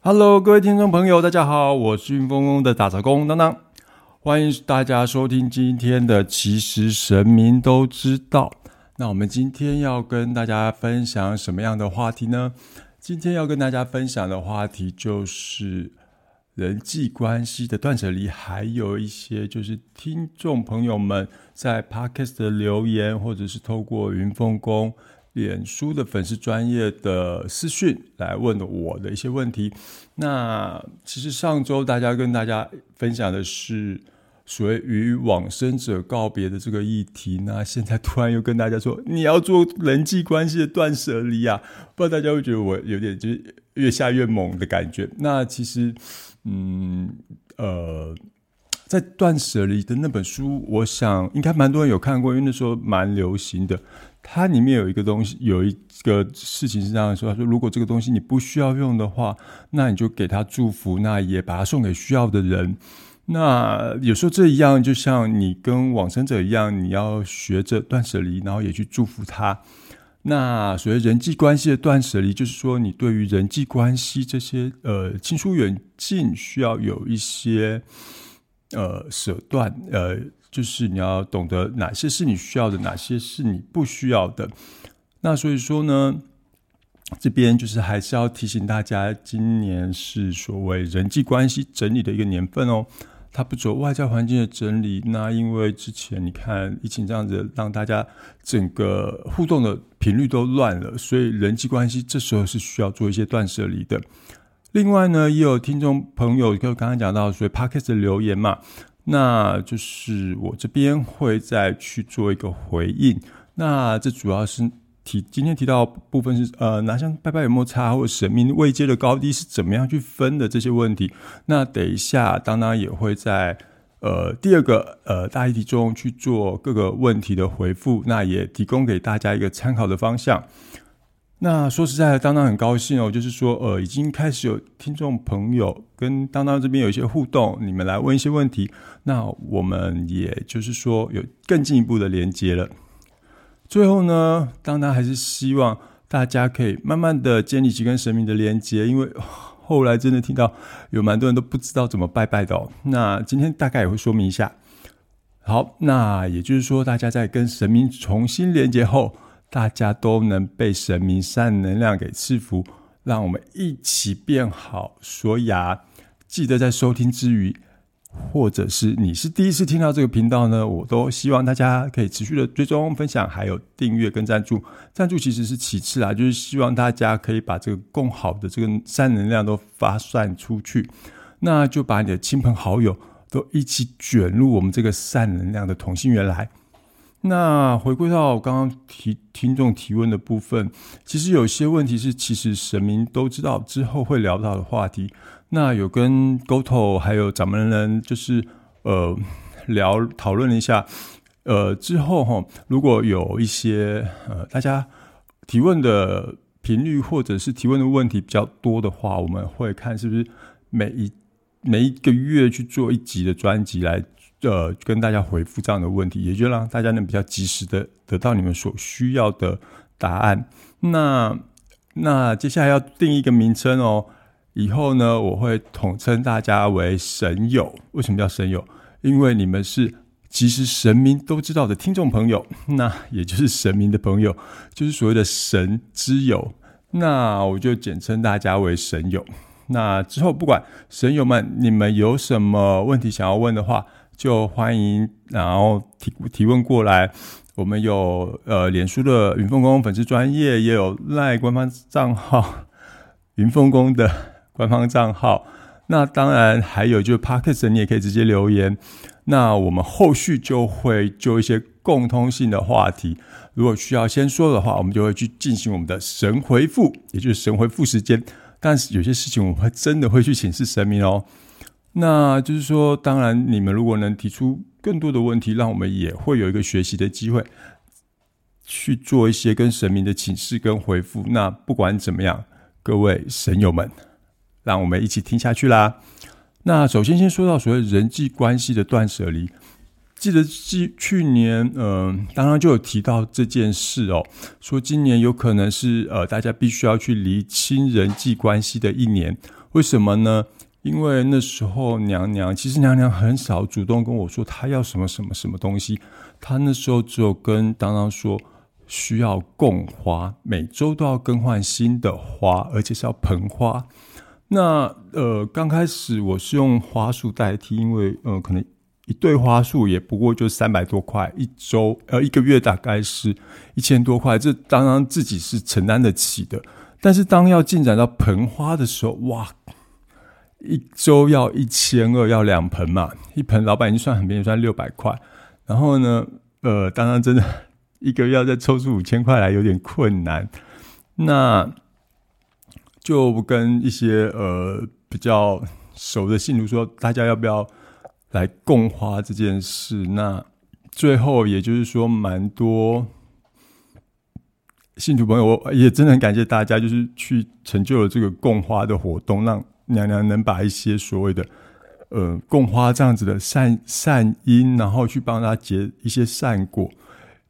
Hello，各位听众朋友，大家好，我是云峰宫的打杂工当当，欢迎大家收听今天的《其实神明都知道》。那我们今天要跟大家分享什么样的话题呢？今天要跟大家分享的话题就是人际关系的断舍离，还有一些就是听众朋友们在 Podcast 的留言，或者是透过云峰宫。脸书的粉丝专业的私讯来问我的一些问题。那其实上周大家跟大家分享的是所谓与往生者告别的这个议题。那现在突然又跟大家说你要做人际关系的断舍离啊，不知道大家会觉得我有点就是越下越猛的感觉。那其实，嗯呃，在断舍离的那本书，我想应该蛮多人有看过，因为那时候蛮流行的。它里面有一个东西，有一个事情是这样说：他说，如果这个东西你不需要用的话，那你就给他祝福，那也把它送给需要的人。那有时候这一样，就像你跟往生者一样，你要学着断舍离，然后也去祝福他。那所谓人际关系的断舍离，就是说你对于人际关系这些呃亲疏远近，需要有一些呃舍断呃。就是你要懂得哪些是你需要的，哪些是你不需要的。那所以说呢，这边就是还是要提醒大家，今年是所谓人际关系整理的一个年份哦。它不走外在环境的整理，那因为之前你看疫情这样子，让大家整个互动的频率都乱了，所以人际关系这时候是需要做一些断舍离的。另外呢，也有听众朋友就刚刚讲到，所以 p o c k e t 的留言嘛。那就是我这边会再去做一个回应。那这主要是提今天提到部分是呃，拿香拜拜有没有差，或者神明位阶的高低是怎么样去分的这些问题。那等一下，当当也会在呃第二个呃大议题中去做各个问题的回复，那也提供给大家一个参考的方向。那说实在的，当当很高兴哦，就是说，呃，已经开始有听众朋友跟当当这边有一些互动，你们来问一些问题，那我们也就是说有更进一步的连接了。最后呢，当当还是希望大家可以慢慢的建立起跟神明的连接，因为后来真的听到有蛮多人都不知道怎么拜拜的哦。那今天大概也会说明一下。好，那也就是说，大家在跟神明重新连接后。大家都能被神明善能量给赐福，让我们一起变好。所以啊，记得在收听之余，或者是你是第一次听到这个频道呢，我都希望大家可以持续的追踪、分享，还有订阅跟赞助。赞助其实是其次啊，就是希望大家可以把这个更好的这个善能量都发散出去，那就把你的亲朋好友都一起卷入我们这个善能量的同心圆来。那回归到刚刚提听众提问的部分，其实有些问题是其实神明都知道，之后会聊到的话题。那有跟 GoTo 还有掌门人就是呃聊讨论了一下，呃之后哈，如果有一些呃大家提问的频率或者是提问的问题比较多的话，我们会看是不是每一每一个月去做一集的专辑来。呃，跟大家回复这样的问题，也就让大家能比较及时的得到你们所需要的答案。那那接下来要定一个名称哦，以后呢，我会统称大家为神友。为什么叫神友？因为你们是其实神明都知道的听众朋友，那也就是神明的朋友，就是所谓的神之友。那我就简称大家为神友。那之后不管神友们你们有什么问题想要问的话。就欢迎，然后提提问过来。我们有呃，脸书的云凤宫粉丝专业，也有赖官方账号，云凤宫的官方账号。那当然还有就是 p a r k e s 你也可以直接留言。那我们后续就会就一些共通性的话题，如果需要先说的话，我们就会去进行我们的神回复，也就是神回复时间。但是有些事情我们会真的会去请示神明哦。那就是说，当然，你们如果能提出更多的问题，让我们也会有一个学习的机会，去做一些跟神明的请示跟回复。那不管怎么样，各位神友们，让我们一起听下去啦。那首先先说到所谓人际关系的断舍离，记得去去年，嗯，当然就有提到这件事哦，说今年有可能是呃，大家必须要去厘清人际关系的一年。为什么呢？因为那时候娘娘其实娘娘很少主动跟我说她要什么什么什么东西，她那时候只有跟当当说需要供花，每周都要更换新的花，而且是要盆花。那呃，刚开始我是用花束代替，因为呃，可能。一对花束也不过就三百多块，一周呃一个月大概是一千多块，这当然自己是承担得起的。但是当要进展到盆花的时候，哇，一周要一千二，要两盆嘛，一盆老板已经算很便宜，算六百块。然后呢，呃，当然真的一个月要再抽出五千块来，有点困难。那就跟一些呃比较熟的信徒说，大家要不要？来供花这件事，那最后也就是说，蛮多信徒朋友，我也真的很感谢大家，就是去成就了这个供花的活动，让娘娘能把一些所谓的呃供花这样子的善善因，然后去帮他结一些善果。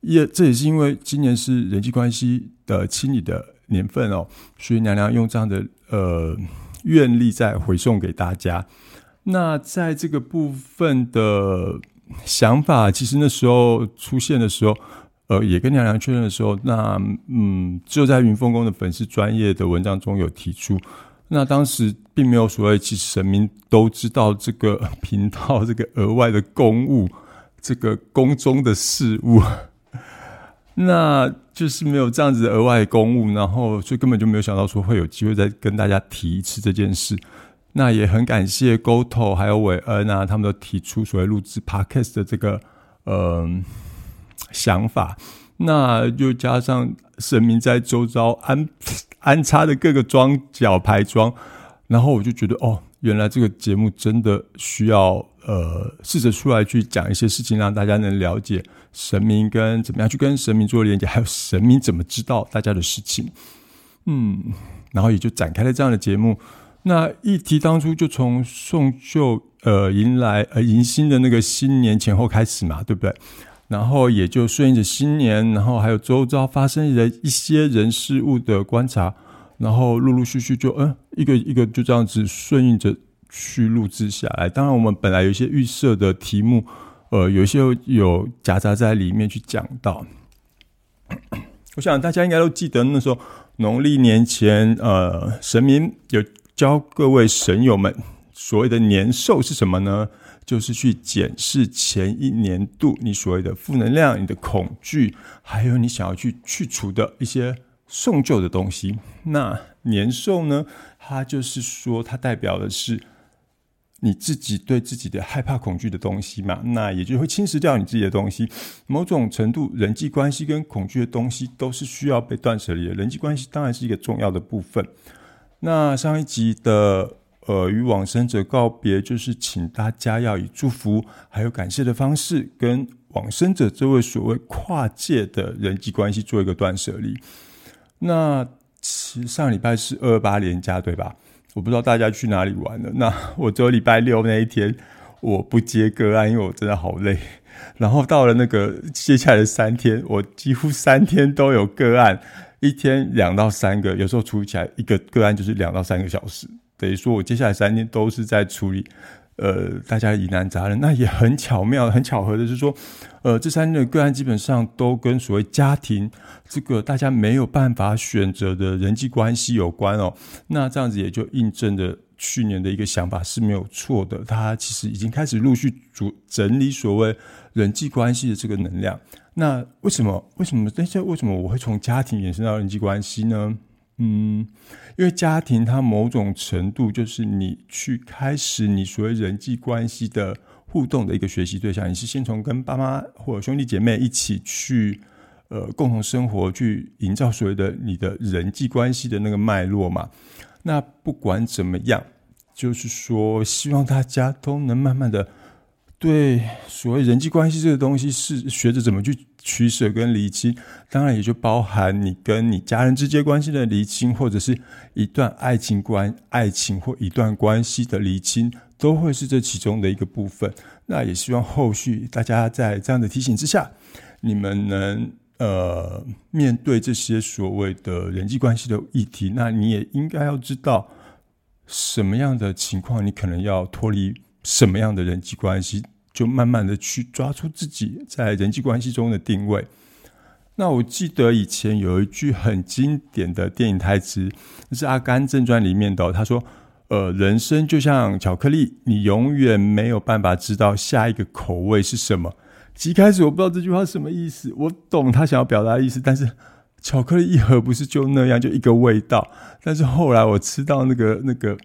也这也是因为今年是人际关系的清理的年份哦，所以娘娘用这样的呃愿力在回送给大家。那在这个部分的想法，其实那时候出现的时候，呃，也跟娘娘确认的时候，那嗯，只有在云峰宫的粉丝专业的文章中有提出。那当时并没有所谓，其实神明都知道这个 频道这个额外的公务，这个宫中的事务，那就是没有这样子额外公务，然后就根本就没有想到说会有机会再跟大家提一次这件事。那也很感谢 GoTo 还有韦恩啊，他们都提出所谓录制 Podcast 的这个呃想法。那又加上神明在周遭安 安插的各个装脚牌装，然后我就觉得哦，原来这个节目真的需要呃试着出来去讲一些事情，让大家能了解神明跟怎么样去跟神明做连接，还有神明怎么知道大家的事情。嗯，然后也就展开了这样的节目。那一提当初就从送旧呃迎来呃迎新的那个新年前后开始嘛，对不对？然后也就顺应着新年，然后还有周遭发生的一些人事物的观察，然后陆陆续续就嗯一个一个就这样子顺应着去录制下来。当然，我们本来有一些预设的题目，呃，有一些有夹杂在里面去讲到。我想大家应该都记得那时候农历年前，呃，神明有。教各位神友们，所谓的年兽是什么呢？就是去检视前一年度你所谓的负能量、你的恐惧，还有你想要去去除的一些送旧的东西。那年兽呢？它就是说，它代表的是你自己对自己的害怕、恐惧的东西嘛。那也就会侵蚀掉你自己的东西。某种程度，人际关系跟恐惧的东西都是需要被断舍离的。人际关系当然是一个重要的部分。那上一集的呃与往生者告别，就是请大家要以祝福还有感谢的方式，跟往生者这位所谓跨界的人际关系做一个断舍离。那其上礼拜是二八连假对吧？我不知道大家去哪里玩了。那我只有礼拜六那一天我不接个案，因为我真的好累。然后到了那个接下来的三天，我几乎三天都有个案。一天两到三个，有时候处理起来一个个案就是两到三个小时，等于说我接下来三天都是在处理，呃，大家疑难杂症。那也很巧妙、很巧合的是说，呃，这三个个案基本上都跟所谓家庭这个大家没有办法选择的人际关系有关哦。那这样子也就印证的去年的一个想法是没有错的，他其实已经开始陆续组整理所谓人际关系的这个能量。那为什么？为什么？但是为什么我会从家庭延伸到人际关系呢？嗯，因为家庭它某种程度就是你去开始你所谓人际关系的互动的一个学习对象。你是先从跟爸妈或者兄弟姐妹一起去呃共同生活，去营造所谓的你的人际关系的那个脉络嘛。那不管怎么样，就是说希望大家都能慢慢的。对所谓人际关系这个东西，是学着怎么去取舍跟厘清，当然也就包含你跟你家人之间关系的厘清，或者是一段爱情关、爱情或一段关系的厘清，都会是这其中的一个部分。那也希望后续大家在这样的提醒之下，你们能呃面对这些所谓的人际关系的议题，那你也应该要知道什么样的情况，你可能要脱离。什么样的人际关系，就慢慢的去抓出自己在人际关系中的定位。那我记得以前有一句很经典的电影台词，是《阿甘正传》里面的。他说：“呃，人生就像巧克力，你永远没有办法知道下一个口味是什么。”一开始我不知道这句话什么意思，我懂他想要表达的意思，但是巧克力一盒不是就那样，就一个味道。但是后来我吃到那个那个。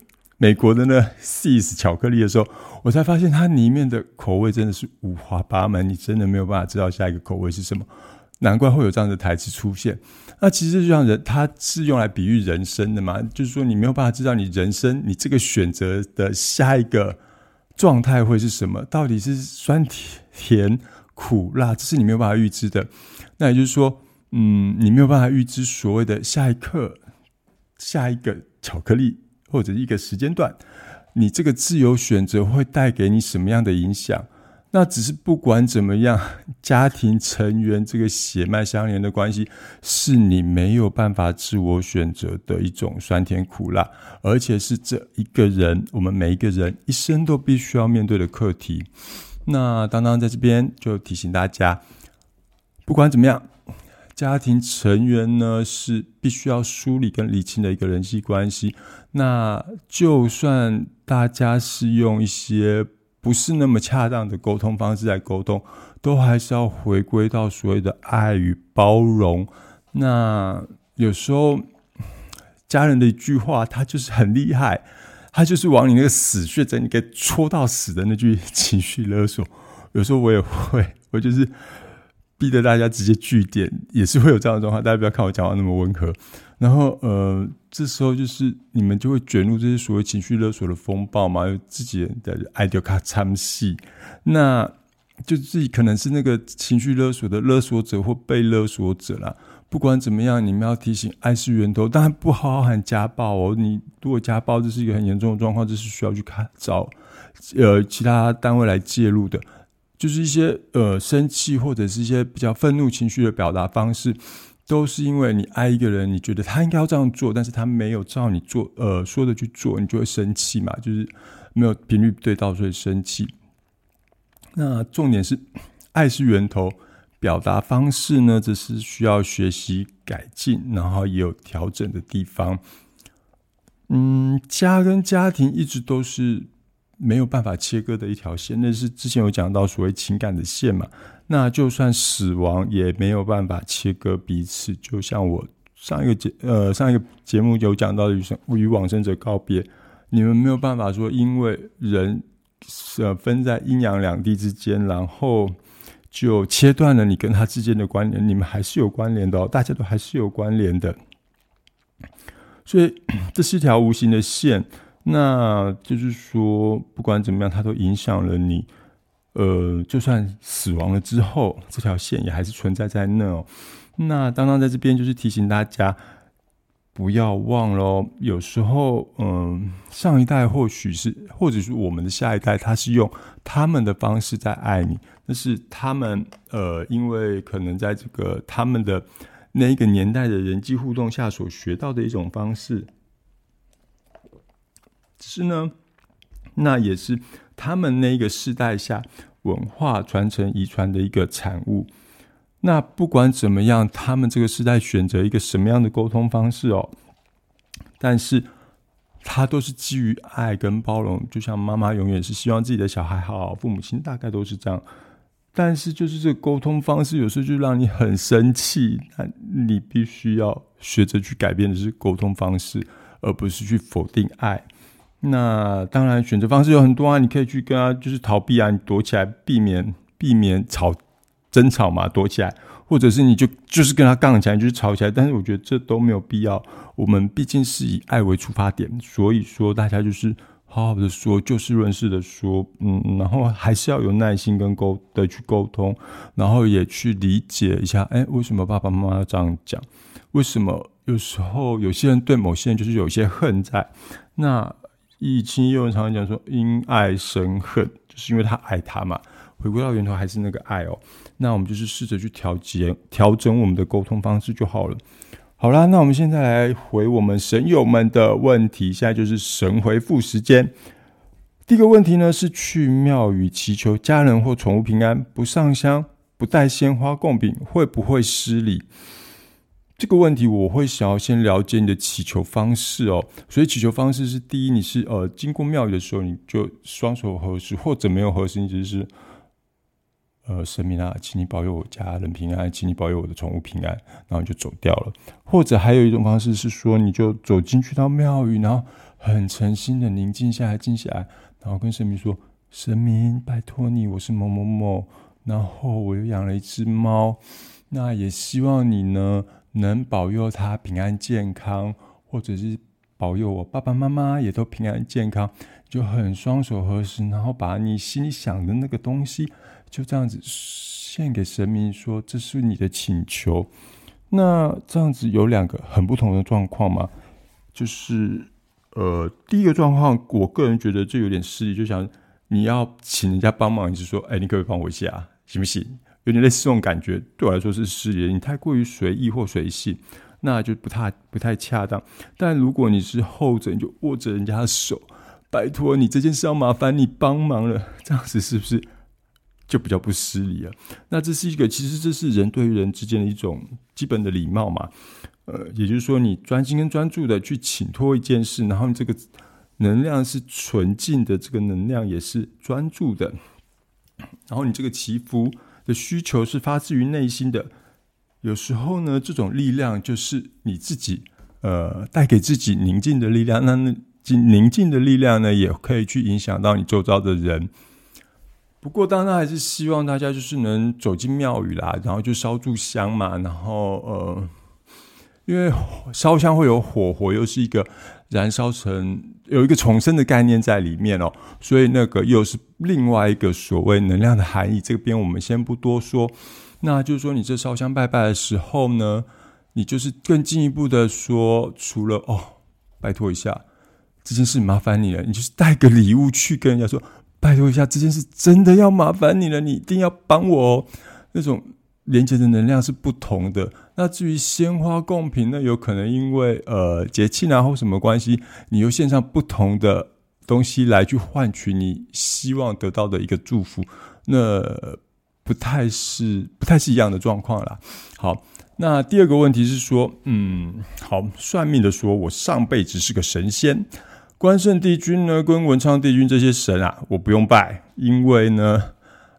美国的那 Seas 巧克力的时候，我才发现它里面的口味真的是五花八门，你真的没有办法知道下一个口味是什么。难怪会有这样的台词出现。那其实就像人，它是用来比喻人生的嘛，就是说你没有办法知道你人生你这个选择的下一个状态会是什么，到底是酸甜甜苦辣，这是你没有办法预知的。那也就是说，嗯，你没有办法预知所谓的下一刻下一个巧克力。或者一个时间段，你这个自由选择会带给你什么样的影响？那只是不管怎么样，家庭成员这个血脉相连的关系，是你没有办法自我选择的一种酸甜苦辣，而且是这一个人，我们每一个人一生都必须要面对的课题。那当当在这边就提醒大家，不管怎么样。家庭成员呢是必须要梳理跟理清的一个人际关系。那就算大家是用一些不是那么恰当的沟通方式来沟通，都还是要回归到所谓的爱与包容。那有时候家人的一句话，他就是很厉害，他就是往你那个死穴整你给戳到死的那句情绪勒索。有时候我也会，我就是。逼得大家直接据点，也是会有这样的状况。大家不要看我讲话那么温和。然后，呃，这时候就是你们就会卷入这些所谓情绪勒索的风暴嘛，有自己的爱丢卡参戏，那就自己可能是那个情绪勒索的勒索者或被勒索者啦。不管怎么样，你们要提醒爱是源头，当然不好好喊家暴哦。你如果家暴，这是一个很严重的状况，这是需要去看找呃其他单位来介入的。就是一些呃生气或者是一些比较愤怒情绪的表达方式，都是因为你爱一个人，你觉得他应该要这样做，但是他没有照你做呃说的去做，你就会生气嘛，就是没有频率对到，所以生气。那重点是爱是源头，表达方式呢，这是需要学习改进，然后也有调整的地方。嗯，家跟家庭一直都是。没有办法切割的一条线，那是之前有讲到所谓情感的线嘛？那就算死亡也没有办法切割彼此。就像我上一个节呃上一个节目有讲到与生与往生者告别，你们没有办法说因为人呃分在阴阳两地之间，然后就切断了你跟他之间的关联，你们还是有关联的哦，大家都还是有关联的。所以 这是一条无形的线。那就是说，不管怎么样，它都影响了你。呃，就算死亡了之后，这条线也还是存在在那。哦。那当当在这边就是提醒大家，不要忘了，有时候，嗯，上一代或许是，或者是我们的下一代，他是用他们的方式在爱你，那是他们，呃，因为可能在这个他们的那一个年代的人际互动下所学到的一种方式。是呢，那也是他们那个世代下文化传承遗传的一个产物。那不管怎么样，他们这个时代选择一个什么样的沟通方式哦，但是他都是基于爱跟包容。就像妈妈永远是希望自己的小孩好，父母亲大概都是这样。但是就是这沟通方式，有时候就让你很生气。那你必须要学着去改变的是沟通方式，而不是去否定爱。那当然，选择方式有很多啊，你可以去跟他就是逃避啊，你躲起来，避免避免吵争吵嘛，躲起来，或者是你就就是跟他杠起来，就是吵起来。但是我觉得这都没有必要。我们毕竟是以爱为出发点，所以说大家就是好好的说，就事论事的说，嗯，然后还是要有耐心跟沟的去沟通，然后也去理解一下，哎，为什么爸爸妈妈要这样讲？为什么有时候有些人对某些人就是有些恨在？那以前有人常常讲说，因爱生恨，就是因为他爱他嘛。回归到源头还是那个爱哦。那我们就是试着去调节、调整我们的沟通方式就好了。好啦，那我们现在来回我们神友们的问题。现在就是神回复时间。第一个问题呢是去庙宇祈求家人或宠物平安，不上香、不带鲜花供品，会不会失礼？这个问题我会想要先了解你的祈求方式哦。所以祈求方式是：第一，你是呃经过庙宇的时候，你就双手合十，或者没有合十，你只是。呃，神明啊，请你保佑我家人平安，请你保佑我的宠物平安，然后就走掉了。或者还有一种方式是说，你就走进去到庙宇，然后很诚心的宁静下来，静下来，然后跟神明说：“神明，拜托你，我是某某某，然后我又养了一只猫，那也希望你呢能保佑他平安健康，或者是保佑我爸爸妈妈也都平安健康。”就很双手合十，然后把你心里想的那个东西。就这样子献给神明，说这是你的请求。那这样子有两个很不同的状况嘛？就是呃，第一个状况，我个人觉得这有点失礼，就想你要请人家帮忙，你是说，哎，你可不可以帮我一下，行不行？有点类似这种感觉，对我来说是失礼。你太过于随意或随性，那就不太不太恰当。但如果你是后者，你就握着人家的手，拜托你这件事要麻烦你帮忙了，这样子是不是？就比较不失礼了。那这是一个，其实这是人对于人之间的一种基本的礼貌嘛。呃，也就是说，你专心跟专注的去请托一件事，然后你这个能量是纯净的，这个能量也是专注的，然后你这个祈福的需求是发自于内心的。有时候呢，这种力量就是你自己呃带给自己宁静的力量。那那宁静的力量呢，也可以去影响到你周遭的人。不过，当然还是希望大家就是能走进庙宇啦，然后就烧柱香嘛，然后呃，因为烧香会有火，火又是一个燃烧成有一个重生的概念在里面哦，所以那个又是另外一个所谓能量的含义。这边我们先不多说，那就是说你这烧香拜拜的时候呢，你就是更进一步的说，除了哦，拜托一下这件事麻烦你了，你就是带个礼物去跟人家说。拜托一下，这件事真的要麻烦你了，你一定要帮我哦。那种连接的能量是不同的。那至于鲜花贡品，那有可能因为呃节气啊或什么关系，你又献上不同的东西来去换取你希望得到的一个祝福，那不太是不太是一样的状况啦。好，那第二个问题是说，嗯，好，算命的说我上辈子是个神仙。关圣帝君呢，跟文昌帝君这些神啊，我不用拜，因为呢，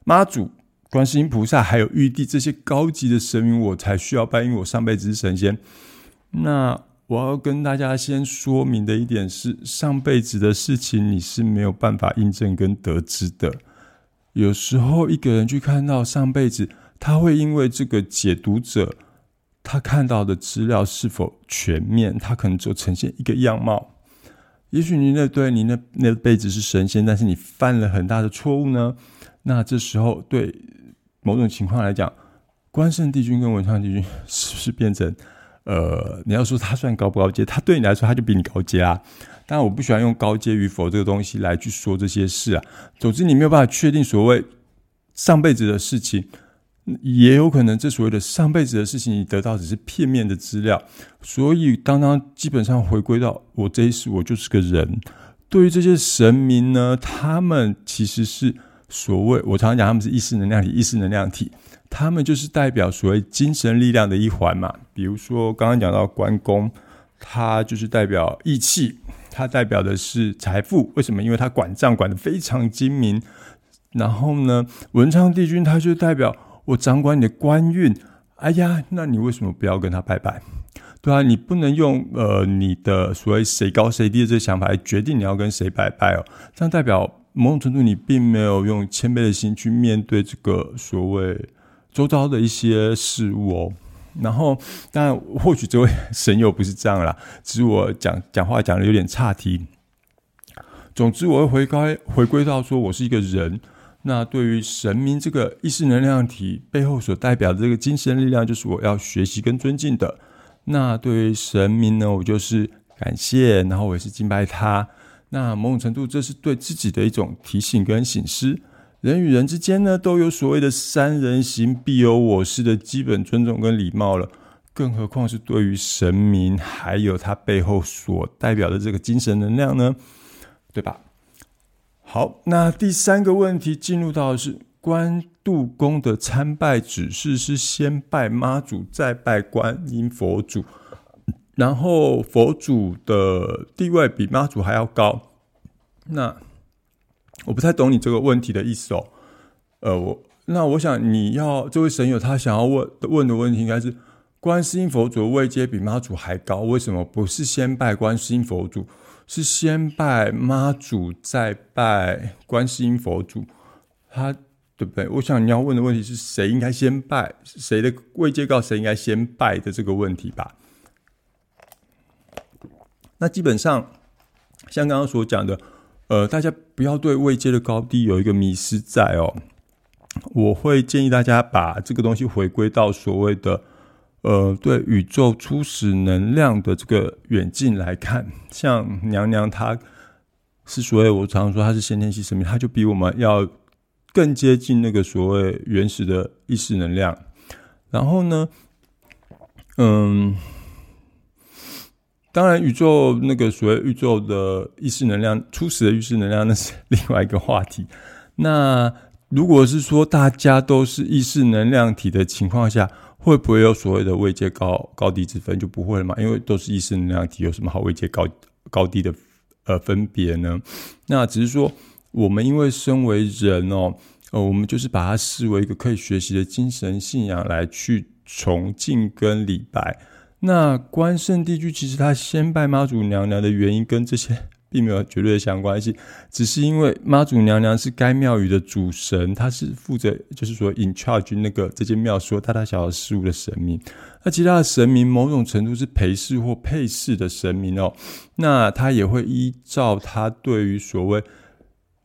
妈祖、观世音菩萨还有玉帝这些高级的神明，我才需要拜，因为我上辈子是神仙。那我要跟大家先说明的一点是，上辈子的事情你是没有办法印证跟得知的。有时候一个人去看到上辈子，他会因为这个解读者他看到的资料是否全面，他可能就呈现一个样貌。也许你那对你那那辈子是神仙，但是你犯了很大的错误呢。那这时候对某种情况来讲，关圣帝君跟文昌帝君是不是变成呃，你要说他算高不高阶？他对你来说他就比你高阶啊。当然，我不喜欢用高阶与否这个东西来去说这些事啊。总之，你没有办法确定所谓上辈子的事情。也有可能，这所谓的上辈子的事情，你得到只是片面的资料。所以，当当基本上回归到我这一世，我就是个人。对于这些神明呢，他们其实是所谓我常常讲，他们是意识能量体，意识能量体，他们就是代表所谓精神力量的一环嘛。比如说，刚刚讲到关公，他就是代表义气，他代表的是财富。为什么？因为他管账管的非常精明。然后呢，文昌帝君他就代表。我掌管你的官运，哎呀，那你为什么不要跟他拜拜？对啊，你不能用呃你的所谓谁高谁低的这个想法来决定你要跟谁拜拜哦。这样代表某种程度你并没有用谦卑的心去面对这个所谓周遭的一些事物哦。然后，当然或许这位 神友不是这样啦，只是我讲讲话讲的有点岔题。总之，我会回归回归到说，我是一个人。那对于神明这个意识能量体背后所代表的这个精神力量，就是我要学习跟尊敬的。那对于神明呢，我就是感谢，然后我也是敬拜他。那某种程度，这是对自己的一种提醒跟醒思。人与人之间呢，都有所谓的“三人行，必有我师”的基本尊重跟礼貌了，更何况是对于神明，还有他背后所代表的这个精神能量呢？对吧？好，那第三个问题进入到的是关渡宫的参拜指示是先拜妈祖，再拜观音佛祖，然后佛祖的地位比妈祖还要高。那我不太懂你这个问题的意思哦。呃，我那我想你要这位神友他想要问问的问题应该是观世音佛祖的位阶比妈祖还高，为什么不是先拜观世音佛祖？是先拜妈祖，再拜观世音佛祖，他对不对？我想你要问的问题是谁应该先拜，谁的位阶高，谁应该先拜的这个问题吧？那基本上像刚刚所讲的，呃，大家不要对位阶的高低有一个迷失在哦。我会建议大家把这个东西回归到所谓的。呃，对宇宙初始能量的这个远近来看，像娘娘她是所谓我常常说她是先天系生命，她就比我们要更接近那个所谓原始的意识能量。然后呢，嗯，当然宇宙那个所谓宇宙的意识能量初始的意识能量，那是另外一个话题。那如果是说大家都是意识能量体的情况下，会不会有所谓的位阶高高低之分？就不会了嘛，因为都是意识能量体，有什么好位阶高高低的呃分别呢？那只是说，我们因为身为人哦，呃，我们就是把它视为一个可以学习的精神信仰来去崇敬跟礼拜。那关圣帝君其实他先拜妈祖娘娘的原因跟这些。并没有绝对的相关系，只是因为妈祖娘娘是该庙宇的主神，她是负责就是说 in charge 那个这间庙所大大小小事物的神明。那其他的神明某种程度是陪侍或配侍的神明哦，那他也会依照他对于所谓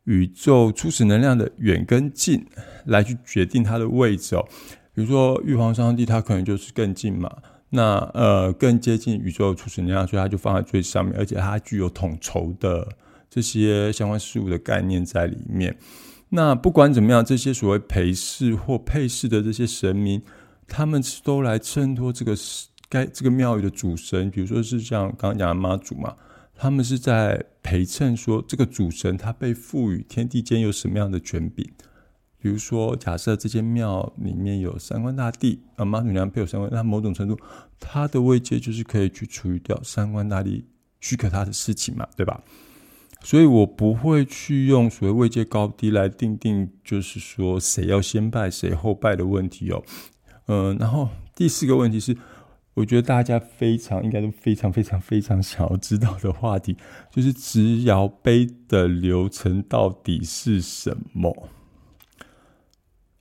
宇宙初始能量的远跟近来去决定他的位置哦。比如说玉皇上帝，他可能就是更近嘛。那呃，更接近宇宙初始能量，所以它就放在最上面，而且它具有统筹的这些相关事物的概念在里面。那不管怎么样，这些所谓陪侍或配侍的这些神明，他们都来衬托这个该这个庙宇的主神，比如说是像刚刚讲的妈祖嘛，他们是在陪衬说这个主神他被赋予天地间有什么样的权柄。比如说，假设这间庙里面有三官大帝，啊，妈祖娘配有三官，那某种程度，他的位阶就是可以去处理掉三官大帝许可他的事情嘛，对吧？所以我不会去用所谓位阶高低来定定，就是说谁要先拜谁后拜的问题哦。嗯，然后第四个问题是，我觉得大家非常应该都非常非常非常想要知道的话题，就是直摇杯的流程到底是什么？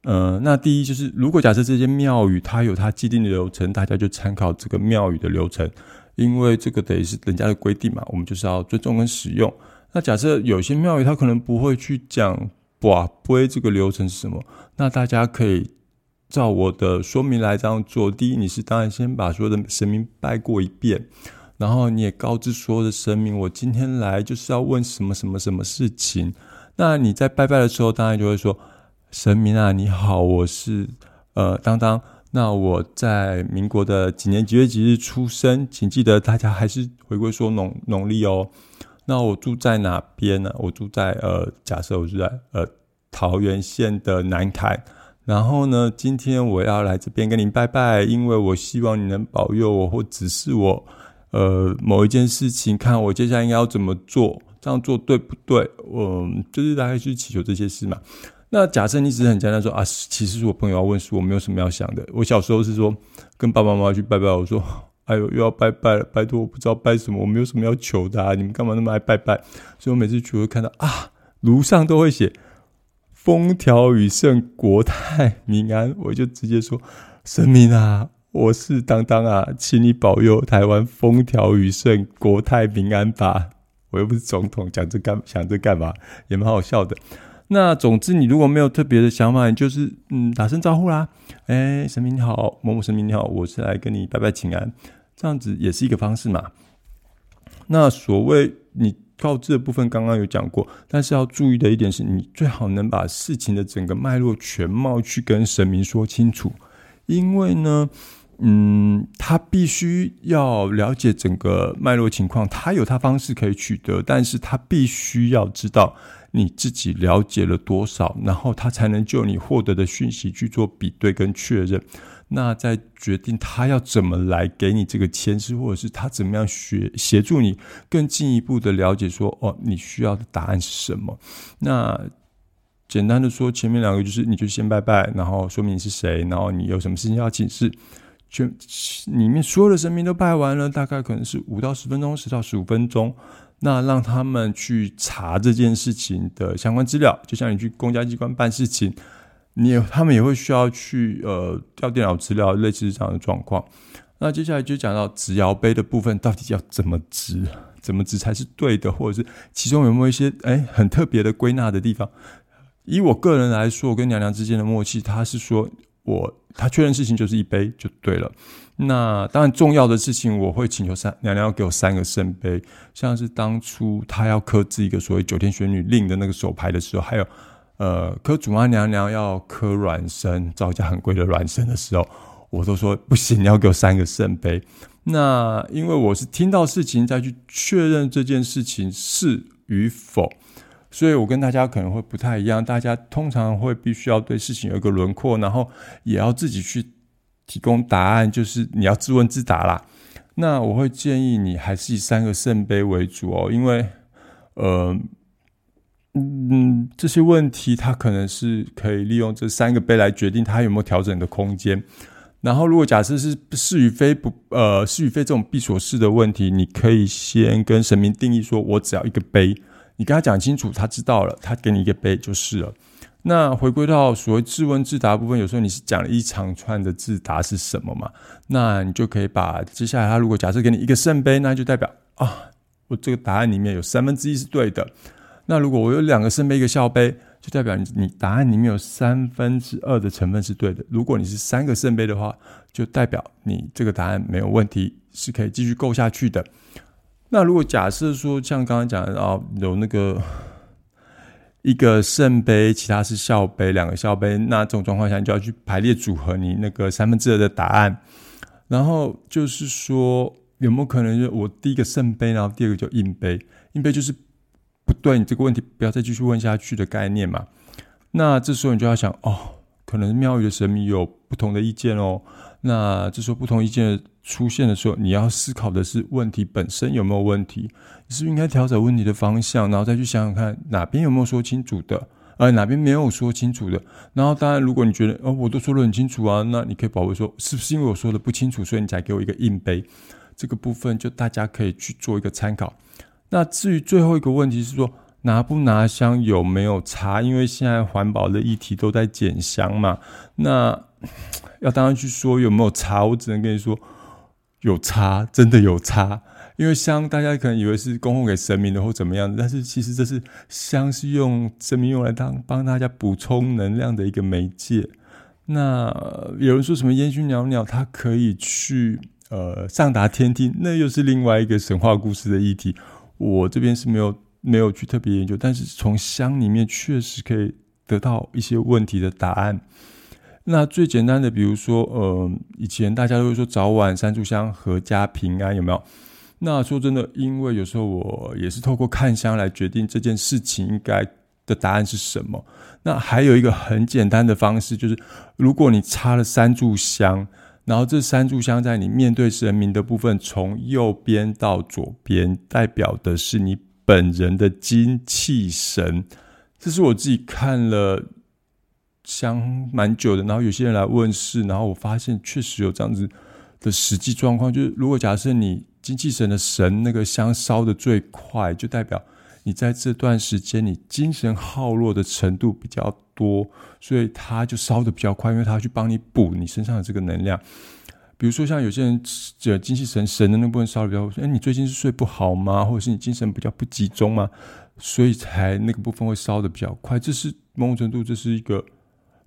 呃，那第一就是，如果假设这间庙宇它有它既定的流程，大家就参考这个庙宇的流程，因为这个等于是人家的规定嘛，我们就是要尊重跟使用。那假设有些庙宇它可能不会去讲哇，不会这个流程是什么，那大家可以照我的说明来这样做。第一，你是当然先把所有的神明拜过一遍，然后你也告知所有的神明，我今天来就是要问什么什么什么事情。那你在拜拜的时候，当然就会说。神明啊，你好，我是呃当当。那我在民国的几年几月几日出生？请记得大家还是回归说农农历哦。那我住在哪边呢？我住在呃，假设我住在呃桃园县的南坎。然后呢，今天我要来这边跟您拜拜，因为我希望你能保佑我或指示我呃某一件事情，看我接下来应该要怎么做，这样做对不对？我就是大概去祈求这些事嘛。那假设你只是很简单说啊，其实是我朋友要问是，我没有什么要想的。我小时候是说跟爸爸妈妈去拜拜，我说 哎呦又要拜拜了，拜托我不知道拜什么，我没有什么要求的，啊你们干嘛那么爱拜拜？所以我每次去会看到啊，炉上都会写风调雨顺、国泰民安，我就直接说神明啊，我是当当啊，请你保佑台湾风调雨顺、国泰民安吧。我又不是总统，讲这干想这干嘛？也蛮好笑的。那总之，你如果没有特别的想法，你就是嗯打声招呼啦。哎，神明你好，某某神明你好，我是来跟你拜拜请安，这样子也是一个方式嘛。那所谓你告知的部分，刚刚有讲过，但是要注意的一点是，你最好能把事情的整个脉络全貌去跟神明说清楚，因为呢。嗯，他必须要了解整个脉络情况，他有他方式可以取得，但是他必须要知道你自己了解了多少，然后他才能就你获得的讯息去做比对跟确认，那再决定他要怎么来给你这个签示，或者是他怎么样学协助你更进一步的了解说，哦，你需要的答案是什么？那简单的说，前面两个就是你就先拜拜，然后说明你是谁，然后你有什么事情要请示。全里面所有的神明都拜完了，大概可能是五到十分钟，十到十五分钟。那让他们去查这件事情的相关资料，就像你去公家机关办事情，你也他们也会需要去呃调电脑资料，类似这样的状况。那接下来就讲到纸摇杯的部分，到底要怎么掷，怎么掷才是对的，或者是其中有没有一些哎很特别的归纳的地方？以我个人来说，我跟娘娘之间的默契，她是说。我他确认事情就是一杯就对了。那当然重要的事情，我会请求三娘娘要给我三个圣杯。像是当初他要刻制一个所谓九天玄女令的那个手牌的时候，还有呃刻祖妈娘娘要刻卵生造价很贵的卵生的时候，我都说不行，你要给我三个圣杯。那因为我是听到事情再去确认这件事情是与否。所以我跟大家可能会不太一样，大家通常会必须要对事情有一个轮廓，然后也要自己去提供答案，就是你要自问自答啦。那我会建议你还是以三个圣杯为主哦，因为呃，嗯，这些问题它可能是可以利用这三个杯来决定它有没有调整的空间。然后如果假设是是与非不呃是与非这种必所事的问题，你可以先跟神明定义说，我只要一个杯。你跟他讲清楚，他知道了，他给你一个杯就是了。那回归到所谓自问自答部分，有时候你是讲了一长串的自答是什么嘛？那你就可以把接下来他如果假设给你一个圣杯，那就代表啊，我这个答案里面有三分之一是对的。那如果我有两个圣杯一个笑杯，就代表你你答案里面有三分之二的成分是对的。如果你是三个圣杯的话，就代表你这个答案没有问题，是可以继续够下去的。那如果假设说像刚刚讲的啊，有那个一个圣杯，其他是笑杯，两个笑杯，那这种状况下，你就要去排列组合你那个三分之二的答案。然后就是说，有没有可能就我第一个圣杯，然后第二个就硬杯，硬杯就是不对，你这个问题不要再继续问下去的概念嘛？那这时候你就要想，哦，可能庙宇的神明有不同的意见哦。那这时候不同意见出现的时候，你要思考的是问题本身有没有问题？你是不是应该调整问题的方向，然后再去想想看哪边有没有说清楚的，呃，哪边没有说清楚的。然后当然，如果你觉得哦，我都说的很清楚啊，那你可以保卫说，是不是因为我说的不清楚，所以你才给我一个硬杯？这个部分就大家可以去做一个参考。那至于最后一个问题是说拿不拿香有没有查？因为现在环保的议题都在减香嘛，那。要当然去说有没有查，我只能跟你说有差，真的有差。因为香大家可能以为是供奉给神明的或怎么样，但是其实这是香是用神明用来当帮大家补充能量的一个媒介。那有人说什么烟熏袅袅，它可以去呃上达天庭，那又是另外一个神话故事的议题。我这边是没有没有去特别研究，但是从香里面确实可以得到一些问题的答案。那最简单的，比如说，呃，以前大家都会说早晚三炷香，阖家平安，有没有？那说真的，因为有时候我也是透过看香来决定这件事情应该的答案是什么。那还有一个很简单的方式，就是如果你插了三炷香，然后这三炷香在你面对神明的部分，从右边到左边，代表的是你本人的精气神。这是我自己看了。香蛮久的，然后有些人来问事，然后我发现确实有这样子的实际状况，就是如果假设你精气神的神那个香烧的最快，就代表你在这段时间你精神耗弱的程度比较多，所以它就烧的比较快，因为它去帮你补你身上的这个能量。比如说像有些人这精气神神的那部分烧的比较，哎，你最近是睡不好吗？或者是你精神比较不集中吗？所以才那个部分会烧的比较快。这是某种程度，这是一个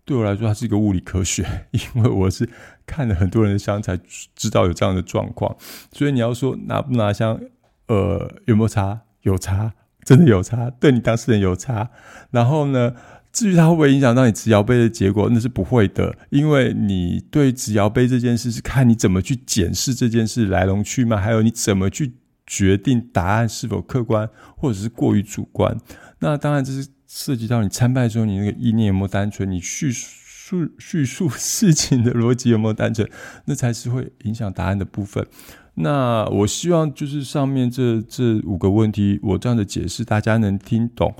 对我来说，它是一个物理科学，因为我是看了很多人的香才知道有这样的状况。所以你要说拿不拿香，呃，有没有差？有差，真的有差，对你当事人有差。然后呢？至于它会不会影响到你植摇杯的结果，那是不会的，因为你对植摇杯这件事是看你怎么去检视这件事来龙去脉，还有你怎么去决定答案是否客观或者是过于主观。那当然这是涉及到你参拜之后你那个意念有没有单纯，你叙述叙述 事情的逻辑有没有单纯，那才是会影响答案的部分。那我希望就是上面这这五个问题，我这样的解释大家能听懂。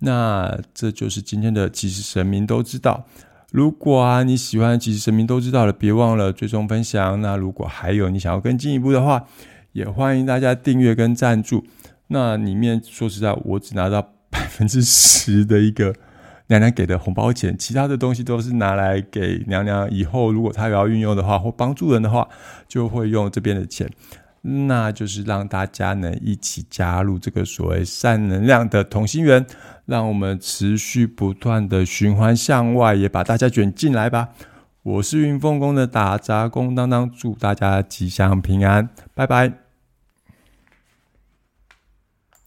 那这就是今天的，其实神明都知道。如果啊你喜欢，其实神明都知道了，别忘了追踪分享。那如果还有你想要更进一步的话，也欢迎大家订阅跟赞助。那里面说实在，我只拿到分之十的一个娘娘给的红包钱，其他的东西都是拿来给娘娘。以后如果她要运用的话，或帮助人的话，就会用这边的钱。那就是让大家能一起加入这个所谓善能量的同心圆，让我们持续不断的循环向外，也把大家卷进来吧。我是云凤宫的打杂工当当，祝大家吉祥平安，拜拜。